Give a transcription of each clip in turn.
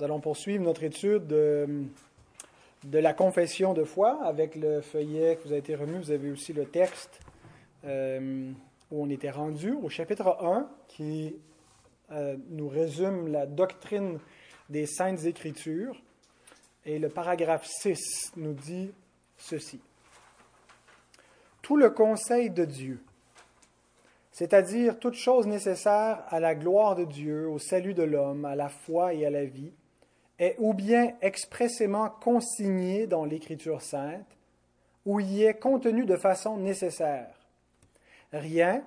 Nous allons poursuivre notre étude de, la confession de foi avec le feuillet que vous a été remis. Vous avez aussi le texte euh, où on était rendu au chapitre 1 qui euh, nous résume la doctrine des saintes écritures. Et le paragraphe 6 nous dit ceci. Tout le conseil de Dieu, c'est-à-dire toute chose nécessaire à la gloire de Dieu, au salut de l'homme, à la foi et à la vie, est ou bien expressément consigné dans l'Écriture sainte, ou y est contenu de façon nécessaire. Rien,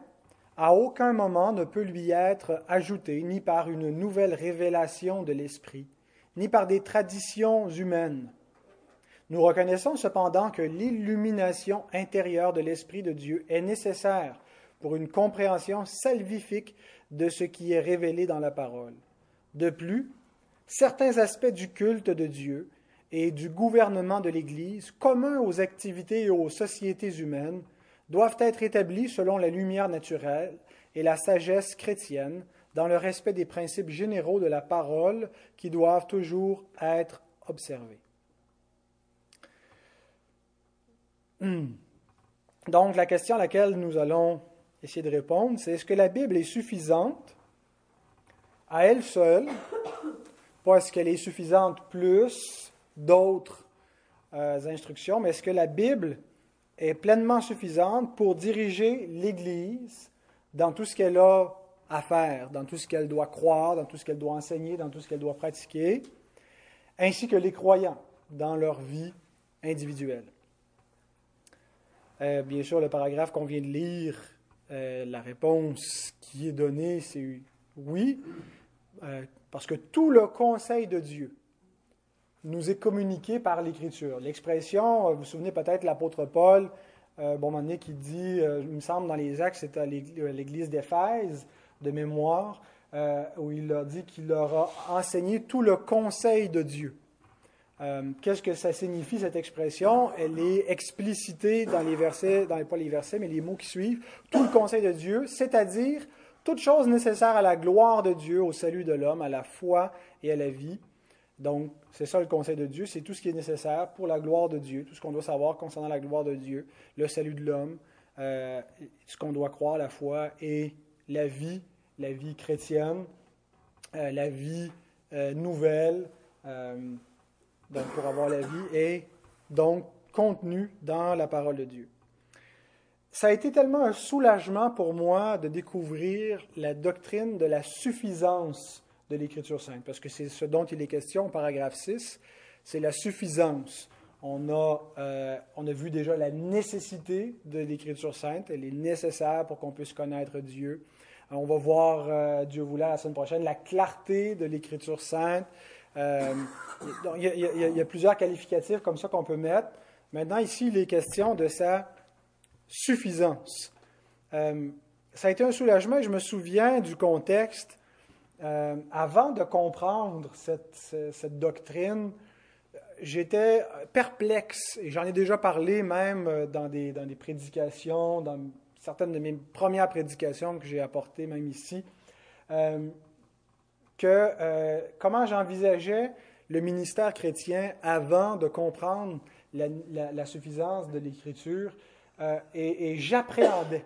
à aucun moment, ne peut lui être ajouté, ni par une nouvelle révélation de l'Esprit, ni par des traditions humaines. Nous reconnaissons cependant que l'illumination intérieure de l'Esprit de Dieu est nécessaire pour une compréhension salvifique de ce qui est révélé dans la parole. De plus, certains aspects du culte de Dieu et du gouvernement de l'Église, communs aux activités et aux sociétés humaines, doivent être établis selon la lumière naturelle et la sagesse chrétienne, dans le respect des principes généraux de la parole qui doivent toujours être observés. Hmm. Donc, la question à laquelle nous allons essayer de répondre, c'est est-ce que la Bible est suffisante à elle seule pas est-ce qu'elle est suffisante plus d'autres euh, instructions, mais est-ce que la Bible est pleinement suffisante pour diriger l'Église dans tout ce qu'elle a à faire, dans tout ce qu'elle doit croire, dans tout ce qu'elle doit enseigner, dans tout ce qu'elle doit pratiquer, ainsi que les croyants dans leur vie individuelle? Euh, bien sûr, le paragraphe qu'on vient de lire, euh, la réponse qui est donnée, c'est oui. Parce que tout le conseil de Dieu nous est communiqué par l'Écriture. L'expression, euh, vous vous souvenez peut-être l'apôtre Paul, euh, bon moment donné, qui dit, euh, il me semble dans les Actes, c'est à l'église d'Éphèse, de mémoire, où il a dit qu'il leur a enseigné tout le conseil de Dieu. Qu'est-ce que ça signifie, cette expression? Elle est explicitée dans les versets, dans les, pas les versets, mais les mots qui suivent. Tout le conseil de Dieu, c'est-à-dire toutes choses nécessaires à la gloire de Dieu, au salut de l'homme, à la foi et à la vie. Donc, c'est ça le conseil de Dieu, c'est tout ce qui est nécessaire pour la gloire de Dieu, tout ce qu'on doit savoir concernant la gloire de Dieu, le salut de l'homme, euh, ce qu'on doit croire, la foi et la vie, la vie chrétienne, euh, la vie euh, nouvelle, donc pour avoir la vie, et donc contenu dans la parole de Dieu ça a été tellement un soulagement pour moi de découvrir la doctrine de la suffisance de l'Écriture sainte, parce que c'est ce dont il est question au paragraphe 6, c'est la suffisance. On a, euh, on a vu déjà la nécessité de l'Écriture sainte, elle est nécessaire pour qu'on puisse connaître Dieu. Euh, on va voir, euh, Dieu voulant, la semaine prochaine, la clarté de l'Écriture sainte. il, y a, plusieurs qualificatifs comme ça qu'on peut mettre. Maintenant, ici, il est question de sa suffisance. Euh, ça a été un soulagement je me souviens du contexte. Euh, avant de comprendre cette, doctrine, j'étais perplexe, et j'en ai déjà parlé même dans des, dans des prédications, dans certaines de mes premières prédications que j'ai apportées même ici, euh, que comment j'envisageais le ministère chrétien avant de comprendre la suffisance de l'Écriture euh, et, j'appréhendais.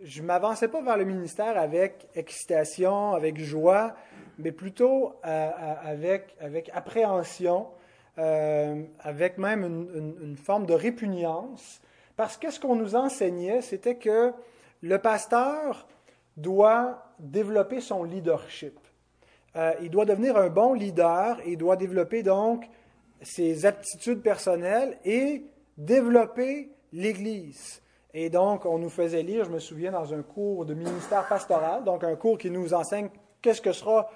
Je ne m'avançais pas vers le ministère avec excitation, avec joie, mais plutôt euh, euh, avec, avec appréhension, avec même une, forme de répugnance. Parce que ce qu'on nous enseignait, c'était que le pasteur doit développer son leadership. il doit devenir un bon leader il doit développer donc ses aptitudes personnelles et développer l'Église. Et donc, on nous faisait lire, je me souviens, dans un cours de ministère pastoral, donc un cours qui nous enseigne qu'est-ce que sera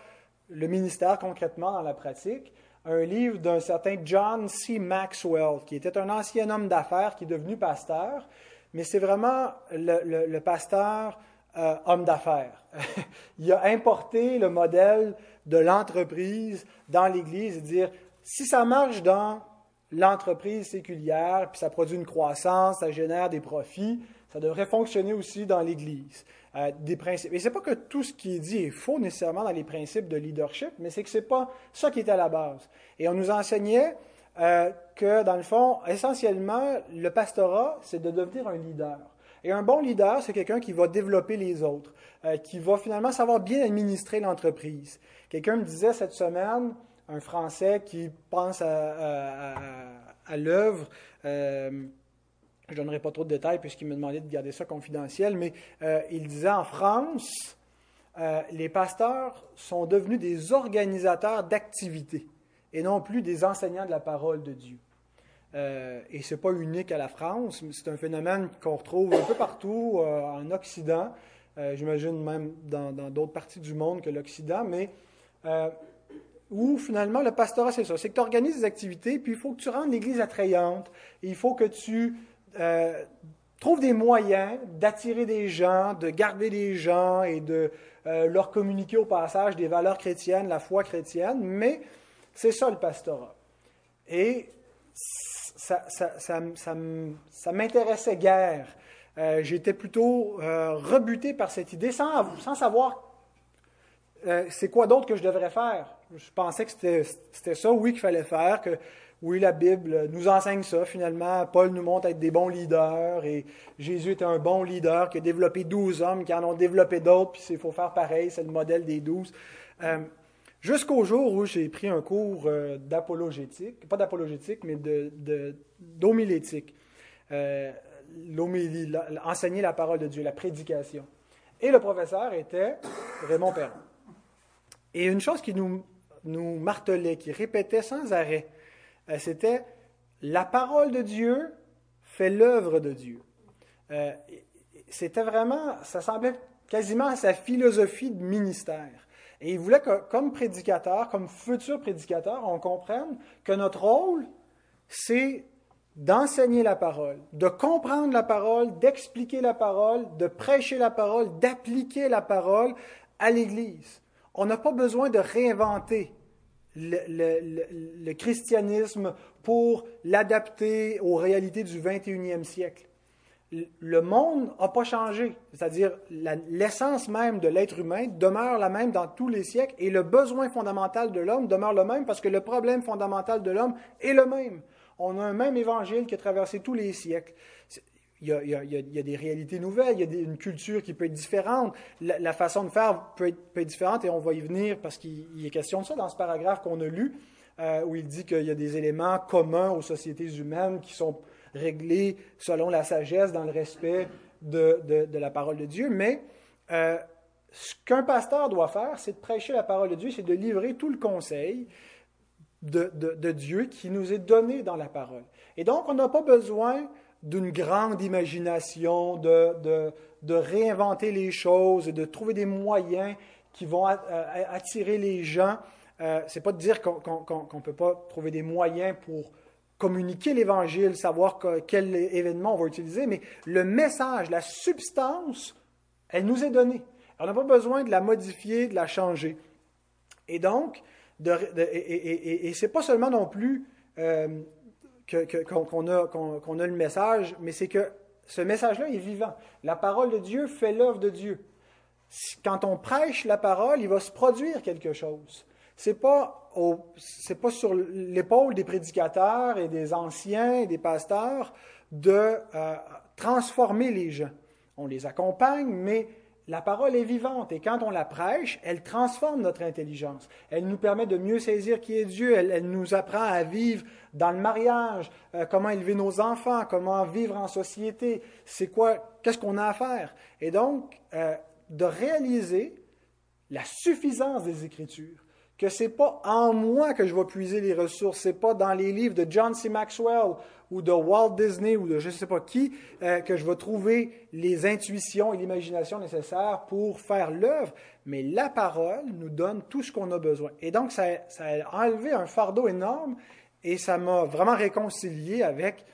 le ministère concrètement dans la pratique, un livre d'un certain John C. Maxwell, qui était un ancien homme d'affaires qui est devenu pasteur, mais c'est vraiment le, pasteur euh, homme d'affaires. Il a importé le modèle de l'entreprise dans l'Église et dire, si ça marche dans l'entreprise séculière, puis ça produit une croissance, ça génère des profits, ça devrait fonctionner aussi dans l'Église. euh, des principes. Et c'est pas que tout ce qui est dit est faux nécessairement dans les principes de leadership, mais c'est que c'est pas ça qui est à la base. Et on nous enseignait euh, que, dans le fond, essentiellement, le pastorat, c'est de devenir un leader. Et un bon leader, c'est quelqu'un qui va développer les autres, euh, qui va finalement savoir bien administrer l'entreprise. Quelqu'un me disait cette semaine, un Français qui pense à, l'œuvre, euh, je ne donnerai pas trop de détails puisqu'il me demandait de garder ça confidentiel, mais il disait en France, les pasteurs sont devenus des organisateurs d'activités et non plus des enseignants de la parole de Dieu. Euh, et ce n'est pas unique à la France, c'est un phénomène qu'on retrouve un peu partout euh, en Occident, euh, j'imagine même dans d'autres parties du monde que l'Occident, mais où finalement le pastorat, c'est ça, c'est que tu organises des activités, puis il faut que tu rendes l'Église attrayante, il faut que tu trouves des moyens d'attirer des gens, de garder des gens et de leur communiquer au passage des valeurs chrétiennes, la foi chrétienne, mais c'est ça le pastorat. Et ça, ça, m'intéressait guère. Euh, j'étais plutôt euh, rebuté par cette idée sans, sans savoir euh, c'est quoi d'autre que je devrais faire. Je pensais que c'était ça, oui, qu'il fallait faire, que oui, la Bible nous enseigne ça finalement. Paul nous montre être des bons leaders et Jésus était un bon leader qui a développé douze hommes qui en ont développé d'autres, puis il faut faire pareil, c'est le modèle des douze. Jusqu'au jour où j'ai pris un cours euh, d'apologétique, pas d'apologétique, mais d'homilétique. De, euh, enseigner la parole de Dieu, la prédication. Et le professeur était Raymond Perron. Et une chose qui nous, nous martelait, qui répétait sans arrêt, euh, c'était la parole de Dieu fait l'œuvre de Dieu. Euh, c'était vraiment, ça semblait quasiment à sa philosophie de ministère. Et il voulait que, comme prédicateur, comme futur prédicateur, on comprenne que notre rôle, c'est d'enseigner la parole, de comprendre la parole, d'expliquer la parole, de prêcher la parole, d'appliquer la parole à l'Église. On n'a pas besoin de réinventer le, christianisme pour l'adapter aux réalités du 21e siècle le monde n'a pas changé. C'est-à-dire, l'essence même de l'être humain demeure la même dans tous les siècles et le besoin fondamental de l'homme demeure le même parce que le problème fondamental de l'homme est le même. On a un même évangile qui a traversé tous les siècles. Il y, a, des réalités nouvelles, il y a une culture qui peut être différente, la, façon de faire peut être, différente et on va y venir parce qu'il est question de ça dans ce paragraphe qu'on a lu, euh, où il dit qu'il y a des éléments communs aux sociétés humaines qui sont réglé selon la sagesse, dans le respect de, la parole de Dieu. Mais euh, ce qu'un pasteur doit faire, c'est de prêcher la parole de Dieu, c'est de livrer tout le conseil de, Dieu qui nous est donné dans la parole. Et donc, on n'a pas besoin d'une grande imagination, de, de, réinventer les choses et de trouver des moyens qui vont attirer les gens. Euh, c'est pas de dire qu'on ne peut pas trouver des moyens pour communiquer l'Évangile, savoir quel événement on va utiliser, mais le message, la substance, elle nous est donnée. On n'a pas besoin de la modifier, de la changer. Et donc, de, et, et, c'est pas seulement non plus euh, qu'on a, le message, mais c'est que ce message-là est vivant. La parole de Dieu fait l'œuvre de Dieu. Quand on prêche la parole, il va se produire quelque chose. C'est pas pas sur l'épaule des prédicateurs et des anciens et des pasteurs de euh, transformer les gens. On les accompagne, mais la parole est vivante et quand on la prêche, elle transforme notre intelligence. Elle nous permet de mieux saisir qui est Dieu. Elle, nous apprend à vivre dans le mariage, euh, comment élever nos enfants, comment vivre en société. C'est quoi, qu'est-ce qu'on a à faire. Et donc, euh, de réaliser la suffisance des Écritures que c'est pas en moi que je vais puiser les ressources, c'est pas dans les livres de John C. Maxwell ou de Walt Disney ou de je ne sais pas qui euh, que je vais trouver les intuitions et l'imagination nécessaires pour faire l'œuvre, mais la parole nous donne tout ce qu'on a besoin. Et donc ça, a enlevé un fardeau énorme et ça m'a vraiment réconcilié avec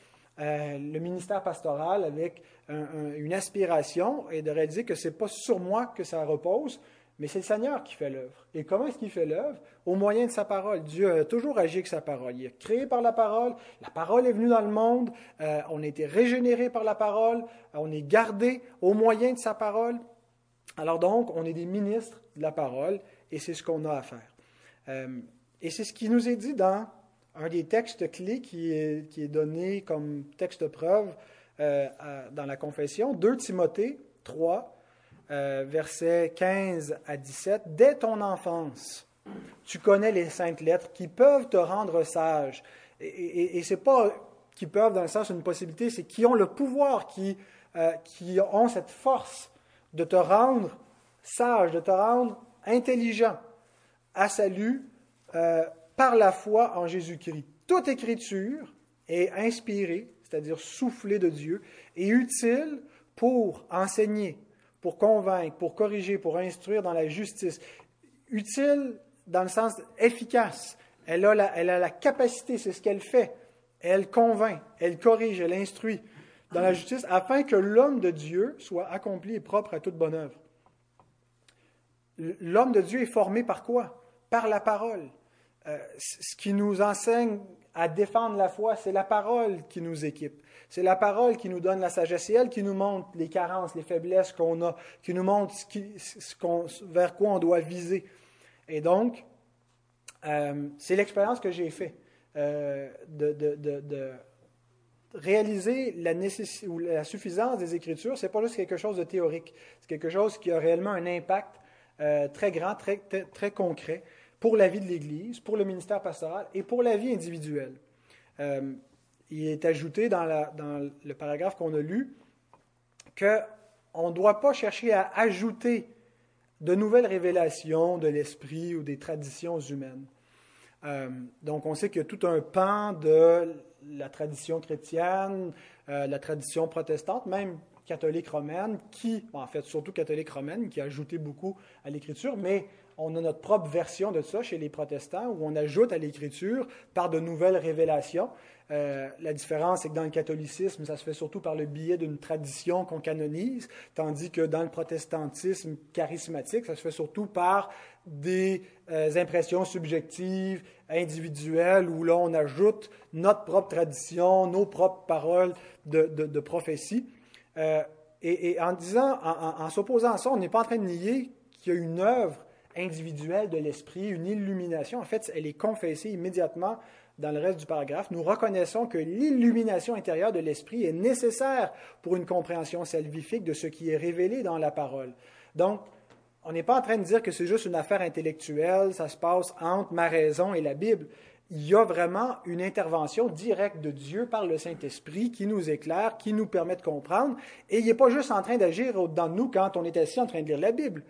euh, le ministère pastoral, avec une aspiration et de réaliser que c'est pas sur moi que ça repose, mais c'est le Seigneur qui fait l'œuvre. Et comment est-ce qu'il fait l'œuvre? Au moyen de sa parole. Dieu a toujours agi avec sa parole. Il est créé par la parole. La parole est venue dans le monde. Euh, on a été régénéré par la parole. On est gardé au moyen de sa parole. Alors donc, on est des ministres de la parole et c'est ce qu'on a à faire. Euh, et c'est ce qui nous est dit dans un des textes clés qui est, qui est donné comme texte preuve euh, dans la confession, 2 Timothée 3, euh, versets 15 à 17. Dès ton enfance, tu connais les saintes lettres qui peuvent te rendre sage. Et, et, c'est pas qui peuvent dans le sens d'une possibilité, c'est qui ont le pouvoir, qui, euh, qui ont cette force de te rendre sage, de te rendre intelligent à salut euh, par la foi en Jésus-Christ. Toute écriture est inspirée, c'est-à-dire soufflée de Dieu, et utile pour enseigner, pour convaincre, pour corriger, pour instruire dans la justice. Utile dans le sens efficace. Elle a la, capacité, c'est ce qu'elle fait. Elle convainc, elle corrige, elle instruit dans la justice afin que l'homme de Dieu soit accompli et propre à toute bonne œuvre. L'homme de Dieu est formé par quoi? Par la parole. Euh, ce qui nous enseigne à défendre la foi, c'est la parole qui nous équipe. C'est la parole qui nous donne la sagesse. C'est elle qui nous montre les carences, les faiblesses qu'on a, qui nous montre vers quoi on doit viser. Et donc, euh, c'est l'expérience que j'ai faite euh, de, réaliser la, ou la suffisance des Écritures. Ce n'est pas juste quelque chose de théorique, c'est quelque chose qui a réellement un impact très grand, très, très concret pour la vie de l'Église, pour le ministère pastoral et pour la vie individuelle. Il est ajouté dans, le paragraphe qu'on a lu qu'on ne doit pas chercher à ajouter de nouvelles révélations de l'esprit ou des traditions humaines. Euh, donc, on sait qu'il y a tout un pan de la tradition chrétienne, euh, la tradition protestante, même catholique romaine, qui, en fait, surtout catholique romaine, qui a ajouté beaucoup à l'écriture, mais on a notre propre version de ça chez les protestants, où on ajoute à l'écriture par de nouvelles révélations. Euh, la différence, c'est que dans le catholicisme, ça se fait surtout par le biais d'une tradition qu'on canonise, tandis que dans le protestantisme charismatique, ça se fait surtout par des euh, impressions subjectives, individuelles, où là, on ajoute notre propre tradition, nos propres paroles de, prophétie. Euh, et, en disant, en, en s'opposant à ça, on n'est pas en train de nier qu'il y a une œuvre individuelle de l'esprit, une illumination. En fait, elle est confessée immédiatement dans le reste du paragraphe. Nous reconnaissons que l'illumination intérieure de l'esprit est nécessaire pour une compréhension salvifique de ce qui est révélé dans la parole. Donc, on n'est pas en train de dire que c'est juste une affaire intellectuelle, ça se passe entre ma raison et la Bible. Il y a vraiment une intervention directe de Dieu par le Saint-Esprit qui nous éclaire, qui nous permet de comprendre. Et il n'est pas juste en train d'agir de nous quand on est assis en train de lire la Bible.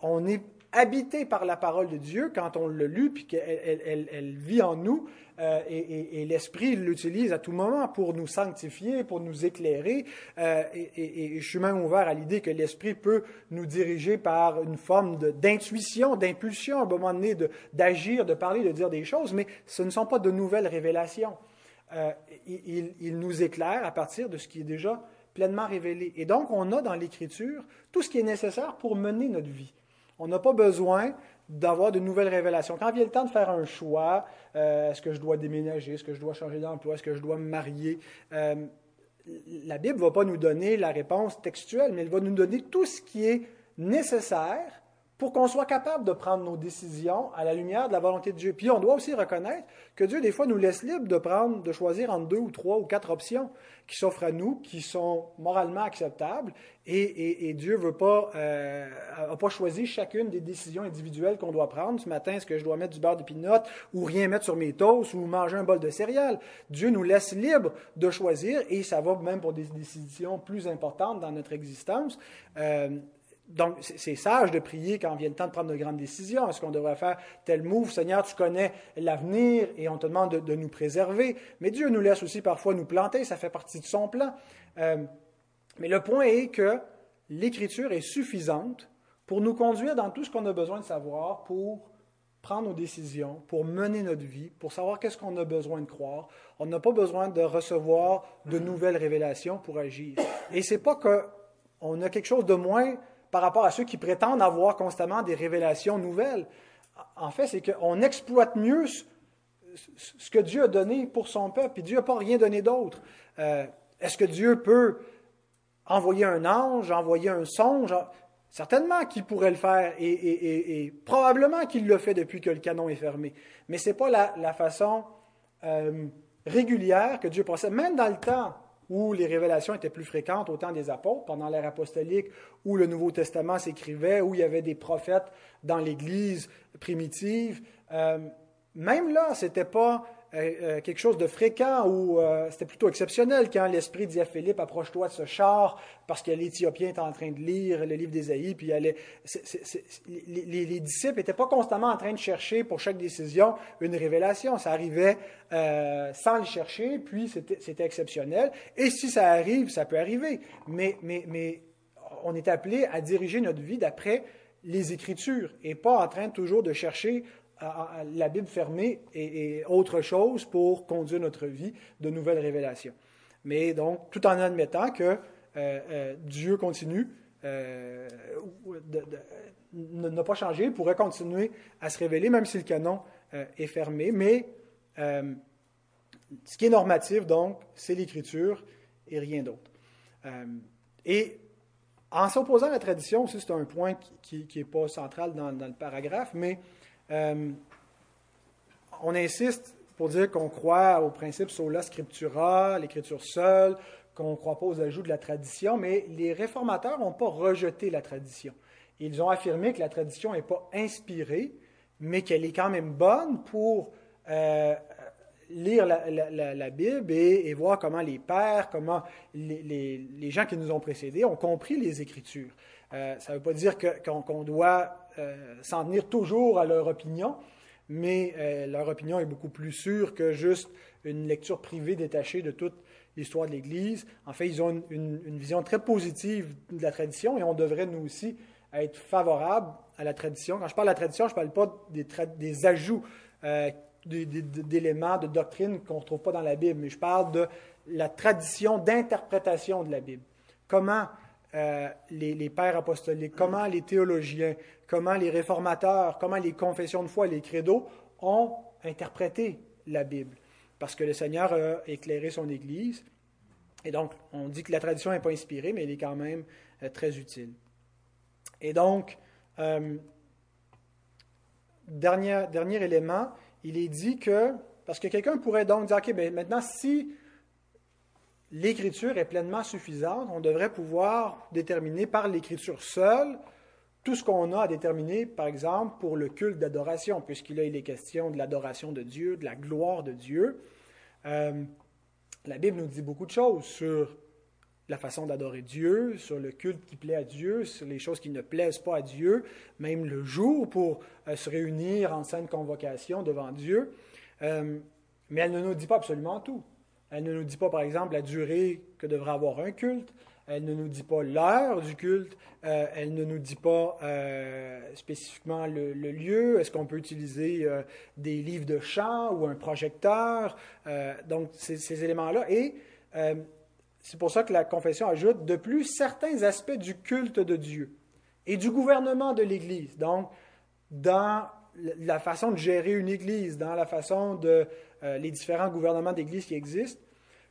On est habité par la parole de Dieu quand on le lu, puis qu'elle elle, vit en nous, euh, et, l'Esprit l'utilise à tout moment pour nous sanctifier, pour nous éclairer. Euh, et, je suis même ouvert à l'idée que l'Esprit peut nous diriger par une forme d'intuition, d'impulsion, à un moment donné, d'agir, de, parler, de dire des choses, mais ce ne sont pas de nouvelles révélations. Euh, il nous éclaire à partir de ce qui est déjà pleinement révélé. Et donc, on a dans l'Écriture tout ce qui est nécessaire pour mener notre vie. On n'a pas besoin d'avoir de nouvelles révélations. Quand vient le temps de faire un choix, euh, est-ce que je dois déménager, est-ce que je dois changer d'emploi, est-ce que je dois me marier, euh, la Bible ne va pas nous donner la réponse textuelle, mais elle va nous donner tout ce qui est nécessaire pour qu'on soit capable de prendre nos décisions à la lumière de la volonté de Dieu. Puis on doit aussi reconnaître que Dieu, des fois, nous laisse libre de prendre, de choisir entre deux ou trois ou quatre options qui s'offrent à nous, qui sont moralement acceptables, et, Dieu veut pas, euh, a pas choisi chacune des décisions individuelles qu'on doit prendre. Ce matin, est-ce que je dois mettre du beurre de pinot ou rien mettre sur mes toasts ou manger un bol de céréales? Dieu nous laisse libre de choisir, et ça va même pour des décisions plus importantes dans notre existence. Euh, donc, c'est sage de prier quand vient le temps de prendre de grandes décisions. Est-ce qu'on devrait faire tel move? Seigneur, tu connais l'avenir et on te demande de, nous préserver. Mais Dieu nous laisse aussi parfois nous planter, ça fait partie de son plan. Euh, mais le point est que l'Écriture est suffisante pour nous conduire dans tout ce qu'on a besoin de savoir pour prendre nos décisions, pour mener notre vie, pour savoir qu'est-ce qu'on a besoin de croire. On n'a pas besoin de recevoir de nouvelles révélations pour agir. Et c'est pas qu'on a quelque chose de moins par rapport à ceux qui prétendent avoir constamment des révélations nouvelles. En fait, c'est qu'on exploite mieux ce que Dieu a donné pour son peuple, et Dieu n'a pas rien donné d'autre. Euh, est-ce que Dieu peut envoyer un ange, envoyer un songe? Certainement qu'il pourrait le faire et, probablement qu'il le fait depuis que le canon est fermé. Mais ce n'est pas la, façon euh, régulière que Dieu procède. Même dans le temps où les révélations étaient plus fréquentes, au temps des apôtres, pendant l'ère apostolique, où le Nouveau Testament s'écrivait, où il y avait des prophètes dans l'Église primitive, euh, même là, ce n'était pas euh, euh, quelque chose de fréquent ou euh, c'était plutôt exceptionnel quand l'Esprit dit à Philippe approche-toi de ce char parce que l'Éthiopien est en train de lire le livre d'Ésaïe puis les, disciples n'étaient pas constamment en train de chercher pour chaque décision une révélation. Ça arrivait sans le chercher puis c'était exceptionnel. Et si ça arrive ça peut arriver. Mais, mais on est appelé à diriger notre vie d'après les Écritures et pas en train toujours de chercher la Bible fermée et, autre chose pour conduire notre vie de nouvelles révélations. Mais donc, tout en admettant que euh, euh, Dieu continue euh, n'a pas changé, pourrait continuer à se révéler, même si le canon est fermé. Mais ce qui est normatif, donc, c'est l'Écriture et rien d'autre. et en s'opposant à la tradition, aussi, c'est un point qui n'est pas central dans, le paragraphe, mais euh, on insiste pour dire qu'on croit au principe sola scriptura, l'écriture seule, qu'on ne croit pas aux ajouts de la tradition, mais les réformateurs n'ont pas rejeté la tradition. Ils ont affirmé que la tradition n'est pas inspirée, mais qu'elle est quand même bonne pour euh, lire la, Bible et, voir comment les pères, comment les, gens qui nous ont précédés ont compris les Écritures. Euh, ça ne veut pas dire qu'on doit euh, s'en tenir toujours à leur opinion, mais euh, leur opinion est beaucoup plus sûre que juste une lecture privée détachée de toute l'histoire de l'Église. En fait, ils ont une, vision très positive de la tradition et on devrait, nous aussi, être favorables à la tradition. Quand je parle de la tradition, je ne parle pas des, ajouts euh, d'éléments, de doctrines qu'on ne retrouve pas dans la Bible, mais je parle de la tradition d'interprétation de la Bible. Comment euh, les, pères apostoliques, comment les théologiens, comment les réformateurs, comment les confessions de foi, les credos ont interprété la Bible. Parce que le Seigneur a éclairé son Église. Et donc, on dit que la tradition n'est pas inspirée, mais elle est quand même euh, très utile. Et donc, euh, dernier, dernier élément, il est dit que, parce que quelqu'un pourrait donc dire, OK, ben maintenant, si l'écriture est pleinement suffisante, on devrait pouvoir déterminer par l'écriture seule tout ce qu'on a à déterminer, par exemple, pour le culte d'adoration, puisqu'il est question de l'adoration de Dieu, de la gloire de Dieu. Euh, la Bible nous dit beaucoup de choses sur la façon d'adorer Dieu, sur le culte qui plaît à Dieu, sur les choses qui ne plaisent pas à Dieu, même le jour pour euh, se réunir en sainte convocation devant Dieu. Euh, mais elle ne nous dit pas absolument tout. Elle ne nous dit pas, par exemple, la durée que devrait avoir un culte. Elle ne nous dit pas l'heure du culte. Euh, elle ne nous dit pas euh, spécifiquement le, lieu. Est-ce qu'on peut utiliser euh, des livres de chant ou un projecteur? donc, ces, éléments-là. Et c'est pour ça que la confession ajoute de plus certains aspects du culte de Dieu et du gouvernement de l'Église. Donc, dans la façon de gérer une Église, dans la façon de euh, les différents gouvernements d'Église qui existent,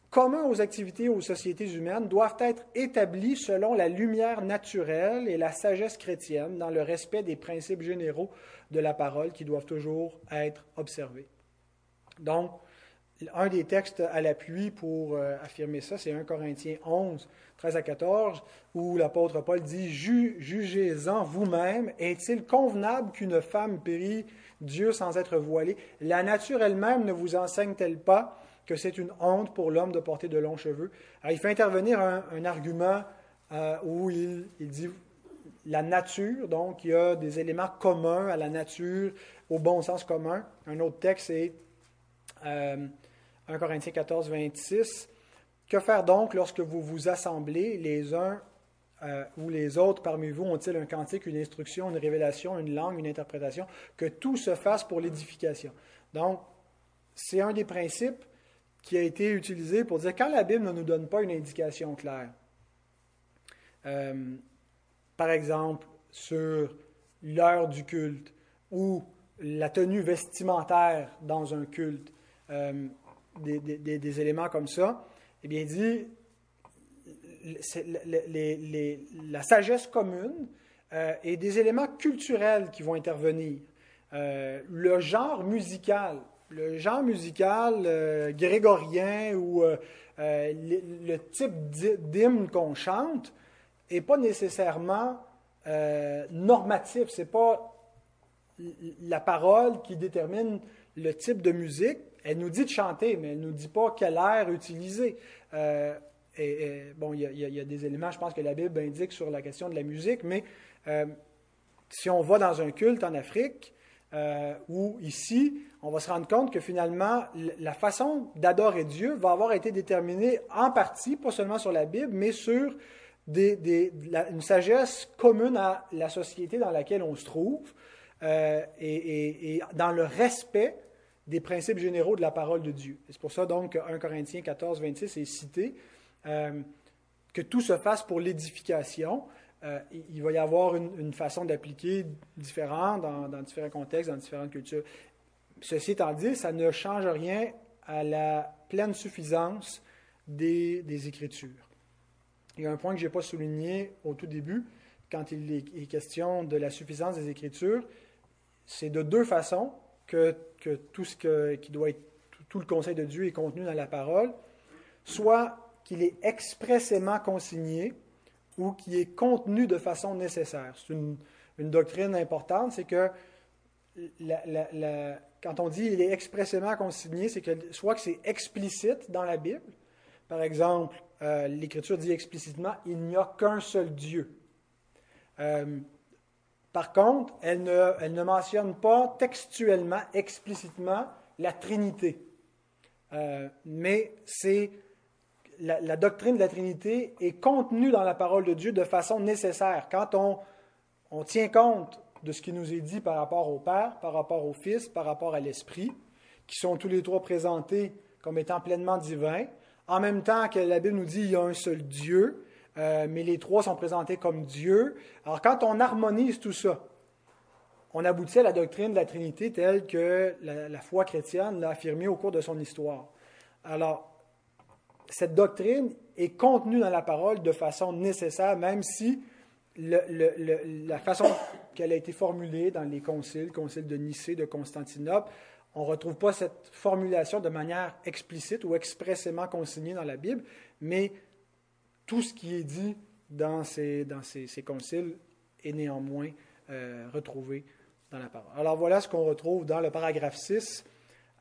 communs aux activités aux sociétés humaines, doivent être établis selon la lumière naturelle et la sagesse chrétienne, dans le respect des principes généraux de la parole qui doivent toujours être observés. Donc, un des textes à l'appui pour euh, affirmer ça, c'est 1 Corinthiens 11, 13 à 14, où l'apôtre Paul dit Jugez-en vous-même, est-il convenable qu'une femme périt Dieu sans être voilée? La nature elle-même ne vous enseigne-t-elle pas que c'est une honte pour l'homme de porter de longs cheveux? Alors, Il fait intervenir un, argument euh, où il, dit la nature, donc il y a des éléments communs à la nature, au bon sens commun. Un autre texte est. Euh, 1 Corinthiens 14, 26. Que faire donc lorsque vous vous assemblez les uns euh, ou les autres parmi vous? Ont-ils un cantique, une instruction, une révélation, une langue, une interprétation? Que tout se fasse pour l'édification. Donc, c'est un des principes qui a été utilisé pour dire quand la Bible ne nous donne pas une indication claire, euh, par exemple sur l'heure du culte ou la tenue vestimentaire dans un culte, euh, des, éléments comme ça, eh bien, il dit, la sagesse commune euh, et des éléments culturels qui vont intervenir. Euh, le genre musical, le genre musical euh, grégorien ou le, type d'hymne qu'on chante n'est pas nécessairement normatif. C'est pas la parole qui détermine le type de musique. Elle nous dit de chanter, mais elle ne nous dit pas quel air utiliser. et, bon, il y, a des éléments, je pense, que la Bible indique sur la question de la musique, mais euh, si on va dans un culte en Afrique euh, ou ici, on va se rendre compte que finalement, la façon d'adorer Dieu va avoir été déterminée en partie, pas seulement sur la Bible, mais sur une sagesse commune à la société dans laquelle on se trouve euh, et, dans le respect des principes généraux de la parole de Dieu. C'est pour ça donc que 1 Corinthiens 14, 26 est cité, que tout se fasse pour l'édification. Euh, il va y avoir une, façon d'appliquer différente dans, différents contextes, dans différentes cultures. Ceci étant dit, ça ne change rien à la pleine suffisance des, Écritures. Il y a un point que je n'ai pas souligné au tout début, quand il est question de la suffisance des Écritures, c'est de deux façons que, tout ce qui doit être, tout le conseil de Dieu est contenu dans la parole, soit qu'il est expressément consigné, ou qui est contenu de façon nécessaire. C'est une, doctrine importante, c'est que quand on dit il est expressément consigné, c'est que soit que c'est explicite dans la Bible, par exemple, euh, l'Écriture dit explicitement il n'y a qu'un seul Dieu. Euh, par contre, elle ne, mentionne pas textuellement, explicitement, la Trinité. Euh, mais la, doctrine de la Trinité est contenue dans la parole de Dieu de façon nécessaire. Quand on, on tient compte de ce qui nous est dit par rapport au Père, par rapport au Fils, par rapport à l'Esprit, qui sont tous les trois présentés comme étant pleinement divins, en même temps que la Bible nous dit qu'il y a un seul Dieu, euh, mais les trois sont présentés comme Dieu. Alors quand on harmonise tout ça, on aboutit à la doctrine de la Trinité telle que la, foi chrétienne l'a affirmée au cours de son histoire. Alors, cette doctrine est contenue dans la parole de façon nécessaire, même si la façon qu'elle a été formulée dans les conciles, le concile de Nicée, de Constantinople, on ne retrouve pas cette formulation de manière explicite ou expressément consignée dans la Bible, mais tout ce qui est dit dans ces, conciles est néanmoins euh, retrouvé dans la parole. Alors voilà ce qu'on retrouve dans le paragraphe 6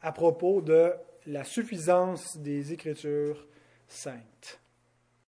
à propos de la suffisance des Écritures sainte.